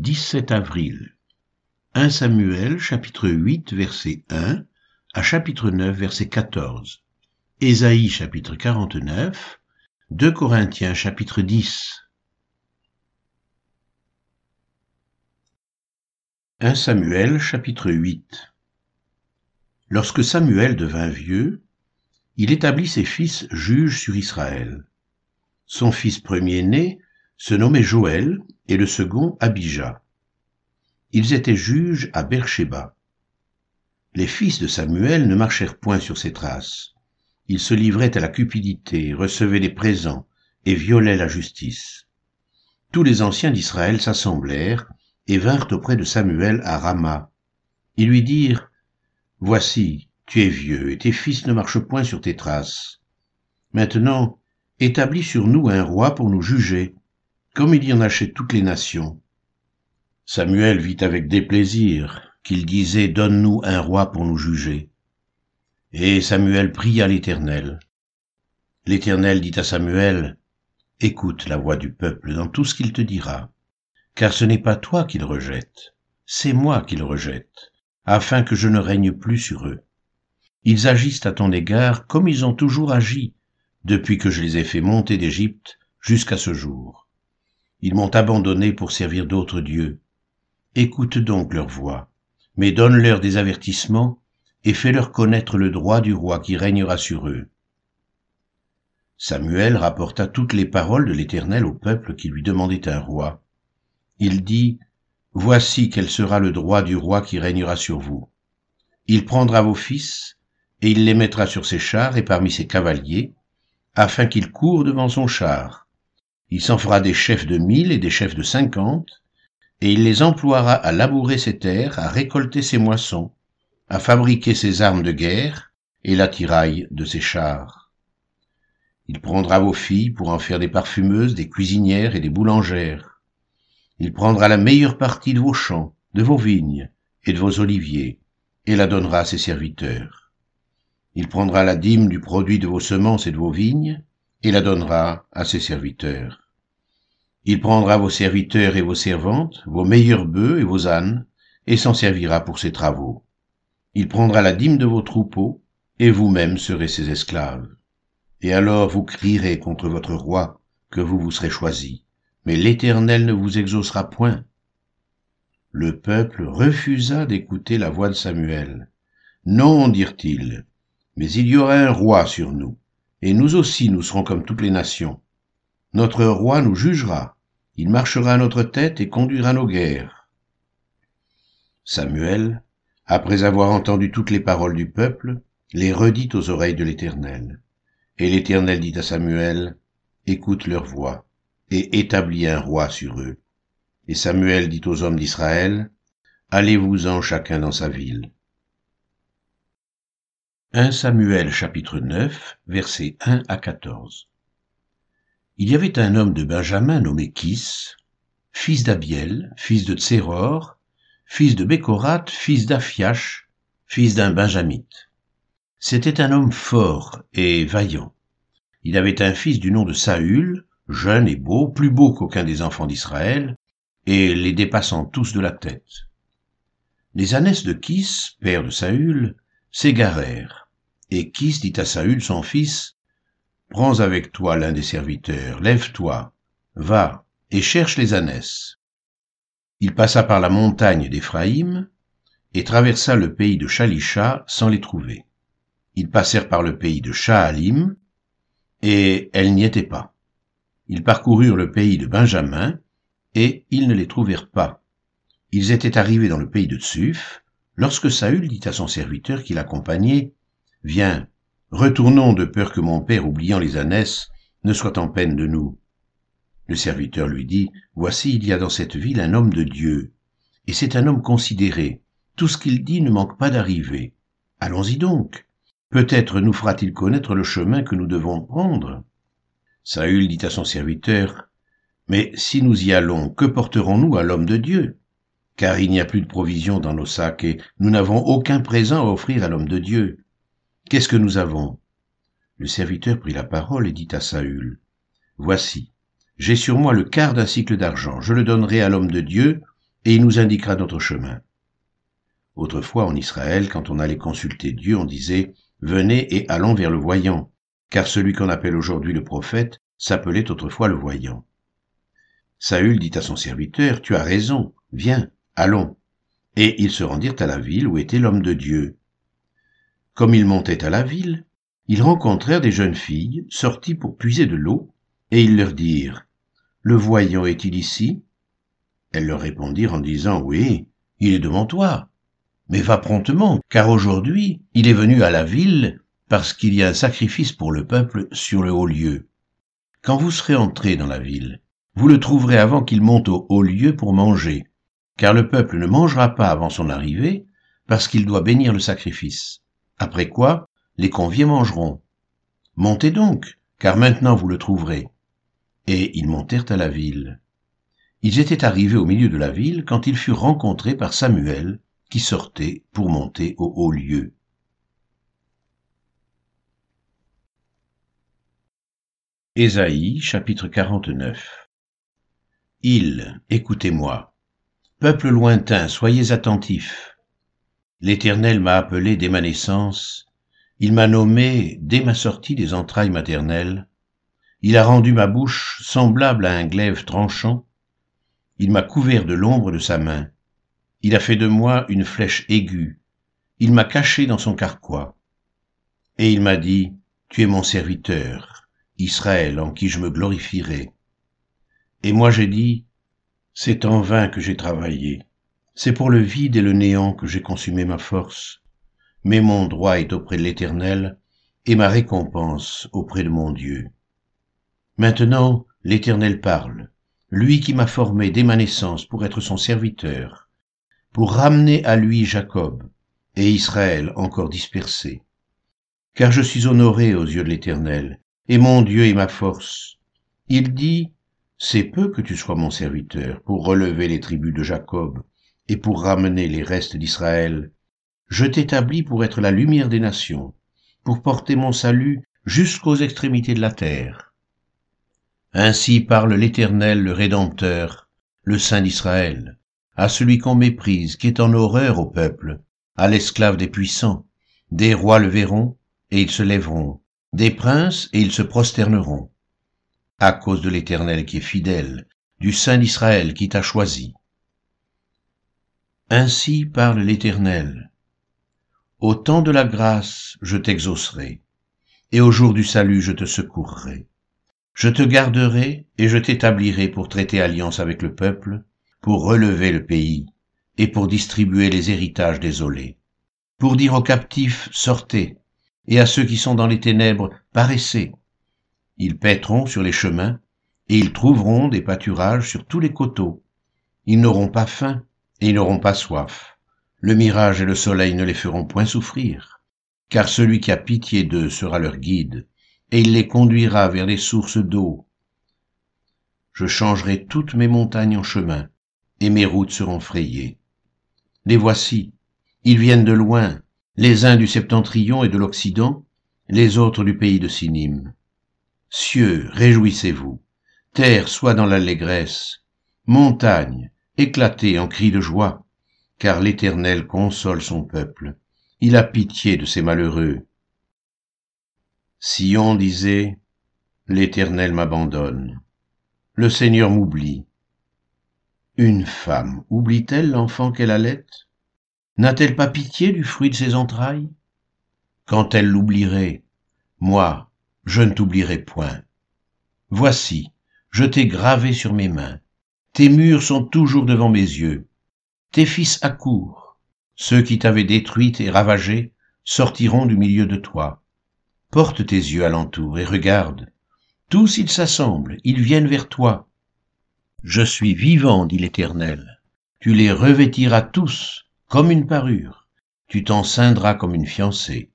17 avril. 1 Samuel chapitre 8 verset 1 à chapitre 9 verset 14. Ésaïe chapitre 49. 2 Corinthiens chapitre 10. 1 Samuel chapitre 8 Lorsque Samuel devint vieux, il établit ses fils juges sur Israël. Son fils premier-né se nommait Joël et le second Abijah. Ils étaient juges à Beersheba. Les fils de Samuel ne marchèrent point sur ses traces. Ils se livraient à la cupidité, recevaient des présents et violaient la justice. Tous les anciens d'Israël s'assemblèrent et vinrent auprès de Samuel à Rama. Ils lui dirent, Voici, tu es vieux et tes fils ne marchent point sur tes traces. Maintenant, établis sur nous un roi pour nous juger, comme il y en a chez toutes les nations. Samuel vit avec déplaisir qu'il disait Donne-nous un roi pour nous juger. Et Samuel pria l'Éternel. L'Éternel dit à Samuel, Écoute la voix du peuple dans tout ce qu'il te dira, car ce n'est pas toi qu'il rejette, c'est moi qu'il rejette, afin que je ne règne plus sur eux. Ils agissent à ton égard comme ils ont toujours agi, depuis que je les ai fait monter d'Égypte jusqu'à ce jour. Ils m'ont abandonné pour servir d'autres dieux. Écoute donc leur voix, mais donne-leur des avertissements et fais-leur connaître le droit du roi qui régnera sur eux. Samuel rapporta toutes les paroles de l'Éternel au peuple qui lui demandait un roi. Il dit, Voici quel sera le droit du roi qui régnera sur vous. Il prendra vos fils, et il les mettra sur ses chars et parmi ses cavaliers, afin qu'ils courent devant son char, il s'en fera des chefs de mille et des chefs de cinquante, et il les emploiera à labourer ses terres, à récolter ses moissons, à fabriquer ses armes de guerre et l'attirail de ses chars. Il prendra vos filles pour en faire des parfumeuses, des cuisinières et des boulangères. Il prendra la meilleure partie de vos champs, de vos vignes et de vos oliviers, et la donnera à ses serviteurs. Il prendra la dîme du produit de vos semences et de vos vignes, et la donnera à ses serviteurs. Il prendra vos serviteurs et vos servantes, vos meilleurs bœufs et vos ânes, et s'en servira pour ses travaux. Il prendra la dîme de vos troupeaux, et vous-même serez ses esclaves. Et alors vous crierez contre votre roi, que vous vous serez choisi, mais l'Éternel ne vous exaucera point. Le peuple refusa d'écouter la voix de Samuel. Non, dirent-ils, mais il y aura un roi sur nous, et nous aussi nous serons comme toutes les nations. Notre roi nous jugera, il marchera à notre tête et conduira nos guerres. Samuel, après avoir entendu toutes les paroles du peuple, les redit aux oreilles de l'Éternel. Et l'Éternel dit à Samuel, Écoute leur voix, et établis un roi sur eux. Et Samuel dit aux hommes d'Israël, Allez-vous-en chacun dans sa ville. 1 Samuel chapitre 9 versets 1 à 14 Il y avait un homme de Benjamin nommé Kis, fils d'Abiel, fils de Tséror, fils de Bécorat, fils d'Aphiach, fils d'un Benjamite. C'était un homme fort et vaillant. Il avait un fils du nom de Saül, jeune et beau, plus beau qu'aucun des enfants d'Israël, et les dépassant tous de la tête. Les ânesses de Kis, père de Saül, s'égarèrent. Et Kis dit à Saül son fils, Prends avec toi l'un des serviteurs, lève-toi, va, et cherche les ânesses. Il passa par la montagne d'Éphraïm, et traversa le pays de Shalisha sans les trouver. Ils passèrent par le pays de Shaalim, et elles n'y étaient pas. Ils parcoururent le pays de Benjamin, et ils ne les trouvèrent pas. Ils étaient arrivés dans le pays de Tsuf, Lorsque Saül dit à son serviteur qui l'accompagnait, Viens, retournons de peur que mon père, oubliant les ânesses, ne soit en peine de nous. Le serviteur lui dit, Voici, il y a dans cette ville un homme de Dieu, et c'est un homme considéré. Tout ce qu'il dit ne manque pas d'arriver. Allons-y donc. Peut-être nous fera-t-il connaître le chemin que nous devons prendre. Saül dit à son serviteur, Mais si nous y allons, que porterons-nous à l'homme de Dieu? Car il n'y a plus de provisions dans nos sacs et nous n'avons aucun présent à offrir à l'homme de Dieu. Qu'est-ce que nous avons? Le serviteur prit la parole et dit à Saül, Voici, j'ai sur moi le quart d'un cycle d'argent, je le donnerai à l'homme de Dieu, et il nous indiquera notre chemin. Autrefois en Israël, quand on allait consulter Dieu, on disait Venez et allons vers le voyant, car celui qu'on appelle aujourd'hui le prophète s'appelait autrefois le voyant. Saül dit à son serviteur, Tu as raison, viens, allons. Et ils se rendirent à la ville où était l'homme de Dieu. Comme ils montaient à la ville, ils rencontrèrent des jeunes filles sorties pour puiser de l'eau, et ils leur dirent, Le voyant est-il ici? Elles leur répondirent en disant, Oui, il est devant toi. Mais va promptement, car aujourd'hui il est venu à la ville parce qu'il y a un sacrifice pour le peuple sur le haut lieu. Quand vous serez entrés dans la ville, vous le trouverez avant qu'il monte au haut lieu pour manger, car le peuple ne mangera pas avant son arrivée, parce qu'il doit bénir le sacrifice. Après quoi, les conviés mangeront. Montez donc, car maintenant vous le trouverez. Et ils montèrent à la ville. Ils étaient arrivés au milieu de la ville quand ils furent rencontrés par Samuel, qui sortait pour monter au haut lieu. Ésaïe chapitre 49 Île, écoutez-moi. Peuple lointain, soyez attentifs. L'Éternel m'a appelé dès ma naissance, il m'a nommé dès ma sortie des entrailles maternelles, il a rendu ma bouche semblable à un glaive tranchant, il m'a couvert de l'ombre de sa main, il a fait de moi une flèche aiguë, il m'a caché dans son carquois, et il m'a dit, Tu es mon serviteur, Israël en qui je me glorifierai. Et moi j'ai dit, C'est en vain que j'ai travaillé, c'est pour le vide et le néant que j'ai consumé ma force. Mais mon droit est auprès de l'Éternel, et ma récompense auprès de mon Dieu. Maintenant, l'Éternel parle, lui qui m'a formé dès ma naissance pour être son serviteur, pour ramener à lui Jacob et Israël encore dispersé. Car je suis honoré aux yeux de l'Éternel, et mon Dieu est ma force. Il dit, C'est peu que tu sois mon serviteur pour relever les tribus de Jacob et pour ramener les restes d'Israël. Je t'établis pour être la lumière des nations, pour porter mon salut jusqu'aux extrémités de la terre. Ainsi parle l'Éternel, le Rédempteur, le Saint d'Israël, à celui qu'on méprise, qui est en horreur au peuple, à l'esclave des puissants. Des rois le verront, et ils se lèveront, des princes, et ils se prosterneront, à cause de l'Éternel qui est fidèle, du Saint d'Israël qui t'a choisi. Ainsi parle l'Éternel. Au temps de la grâce, je t'exaucerai, et au jour du salut, je te secourrai. Je te garderai et je t'établirai pour traiter alliance avec le peuple, pour relever le pays, et pour distribuer les héritages désolés, pour dire aux captifs, sortez, et à ceux qui sont dans les ténèbres, paraissez. Ils paîtront sur les chemins, et ils trouveront des pâturages sur tous les coteaux. Ils n'auront pas faim, et ils n'auront pas soif. Le mirage et le soleil ne les feront point souffrir, car celui qui a pitié d'eux sera leur guide, et il les conduira vers les sources d'eau. Je changerai toutes mes montagnes en chemin, et mes routes seront frayées. Les voici, ils viennent de loin, les uns du septentrion et de l'Occident, les autres du pays de Sinim. Cieux, réjouissez-vous, terre soit dans l'allégresse, montagne, éclater en cris de joie, car l'Éternel console son peuple, il a pitié de ses malheureux. Sion disait, L'Éternel m'abandonne, le Seigneur m'oublie. Une femme oublie-t-elle l'enfant qu'elle allait? N'a-t-elle pas pitié du fruit de ses entrailles? Quand elle l'oublierait, moi, je ne t'oublierai point. Voici, je t'ai gravé sur mes mains, tes murs sont toujours devant mes yeux. Tes fils accourent. Ceux qui t'avaient détruite et ravagée sortiront du milieu de toi. Porte tes yeux alentour et regarde. Tous ils s'assemblent, ils viennent vers toi. Je suis vivant, dit l'Éternel. Tu les revêtiras tous comme une parure. Tu t'en ceindras comme une fiancée.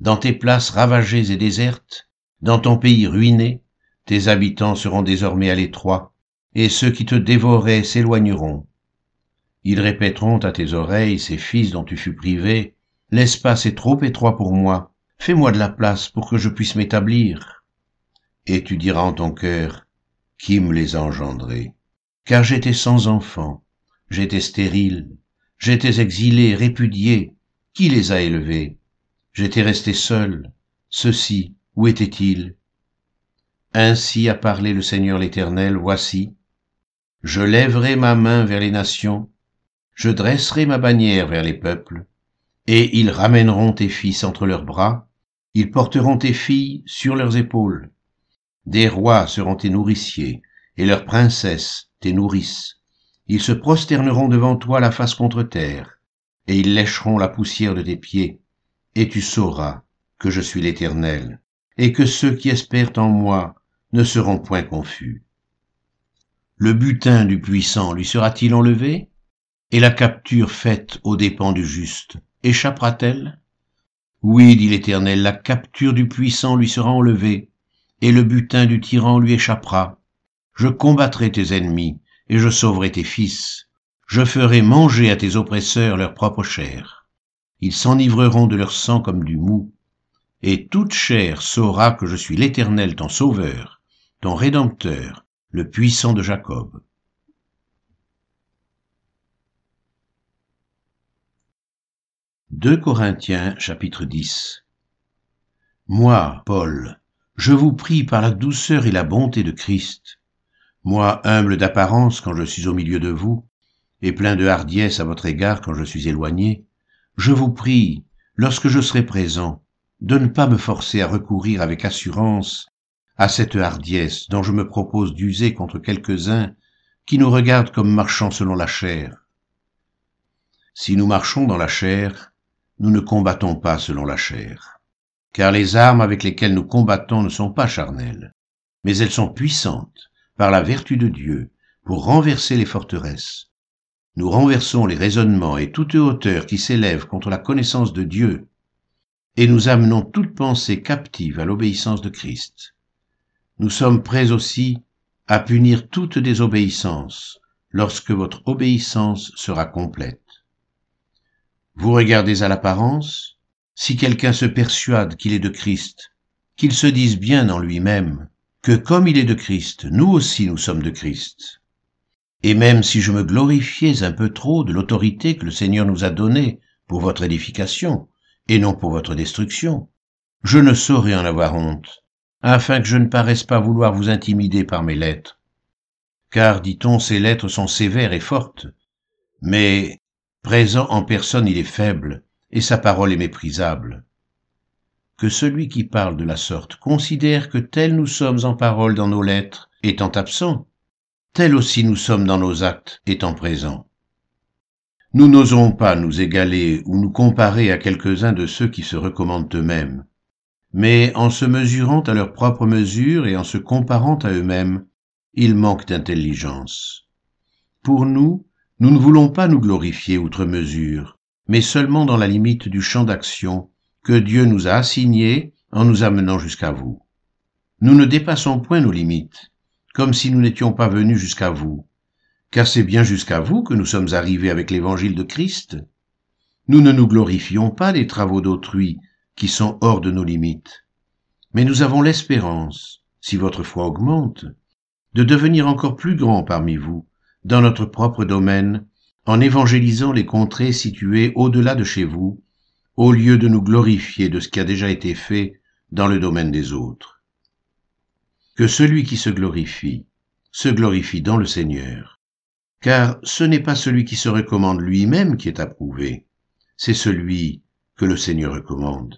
Dans tes places ravagées et désertes, dans ton pays ruiné, tes habitants seront désormais à l'étroit, et ceux qui te dévoraient s'éloigneront. Ils répéteront à tes oreilles, ces fils dont tu fus privé, L'espace est trop étroit pour moi, fais-moi de la place pour que je puisse m'établir. Et tu diras en ton cœur, Qui me les a engendrés? Car j'étais sans enfant, j'étais stérile, j'étais exilé, répudié, qui les a élevés? J'étais resté seul, ceux-ci, où étaient-ils Ainsi a parlé le Seigneur l'Éternel, voici, je lèverai ma main vers les nations, je dresserai ma bannière vers les peuples, et ils ramèneront tes fils entre leurs bras, ils porteront tes filles sur leurs épaules. Des rois seront tes nourriciers, et leurs princesses tes nourrices. Ils se prosterneront devant toi la face contre terre, et ils lécheront la poussière de tes pieds, et tu sauras que je suis l'Éternel, et que ceux qui espèrent en moi ne seront point confus. Le butin du puissant lui sera-t-il enlevé Et la capture faite aux dépens du juste échappera-t-elle? Oui, dit l'Éternel, la capture du puissant lui sera enlevée, et le butin du tyran lui échappera. Je combattrai tes ennemis, et je sauverai tes fils. Je ferai manger à tes oppresseurs leur propre chair. Ils s'enivreront de leur sang comme du mou. Et toute chair saura que je suis l'Éternel ton sauveur, ton rédempteur, le puissant de Jacob. Deux Corinthiens chapitre 10 Moi, Paul, je vous prie par la douceur et la bonté de Christ, moi humble d'apparence quand je suis au milieu de vous, et plein de hardiesse à votre égard quand je suis éloigné, je vous prie, lorsque je serai présent, de ne pas me forcer à recourir avec assurance à cette hardiesse dont je me propose d'user contre quelques-uns qui nous regardent comme marchant selon la chair. Si nous marchons dans la chair, nous ne combattons pas selon la chair, car les armes avec lesquelles nous combattons ne sont pas charnelles, mais elles sont puissantes par la vertu de Dieu, pour renverser les forteresses. Nous renversons les raisonnements et toute hauteur qui s'élève contre la connaissance de Dieu, et nous amenons toute pensée captive à l'obéissance de Christ. Nous sommes prêts aussi à punir toute désobéissance lorsque votre obéissance sera complète. Vous regardez à l'apparence, si quelqu'un se persuade qu'il est de Christ, qu'il se dise bien en lui-même, que comme il est de Christ, nous aussi nous sommes de Christ. Et même si je me glorifiais un peu trop de l'autorité que le Seigneur nous a donnée pour votre édification, et non pour votre destruction, je ne saurais en avoir honte, afin que je ne paraisse pas vouloir vous intimider par mes lettres. Car, dit-on, ces lettres sont sévères et fortes, mais présent en personne il est faible, et sa parole est méprisable que celui qui parle de la sorte considère que tel nous sommes en parole dans nos lettres, étant absents, tel aussi nous sommes dans nos actes, étant présents. Nous n'osons pas nous égaler ou nous comparer à quelques-uns de ceux qui se recommandent eux-mêmes, mais en se mesurant à leur propre mesure et en se comparant à eux-mêmes, ils manquent d'intelligence. Pour nous, nous ne voulons pas nous glorifier outre mesure, mais seulement dans la limite du champ d'action que Dieu nous a assigné en nous amenant jusqu'à vous. Nous ne dépassons point nos limites, comme si nous n'étions pas venus jusqu'à vous, car c'est bien jusqu'à vous que nous sommes arrivés avec l'évangile de Christ. Nous ne nous glorifions pas des travaux d'autrui qui sont hors de nos limites, mais nous avons l'espérance, si votre foi augmente, de devenir encore plus grand parmi vous, dans notre propre domaine, en évangélisant les contrées situées au-delà de chez vous, au lieu de nous glorifier de ce qui a déjà été fait dans le domaine des autres. Que celui qui se glorifie se glorifie dans le Seigneur, car ce n'est pas celui qui se recommande lui-même qui est approuvé, c'est celui que le Seigneur recommande.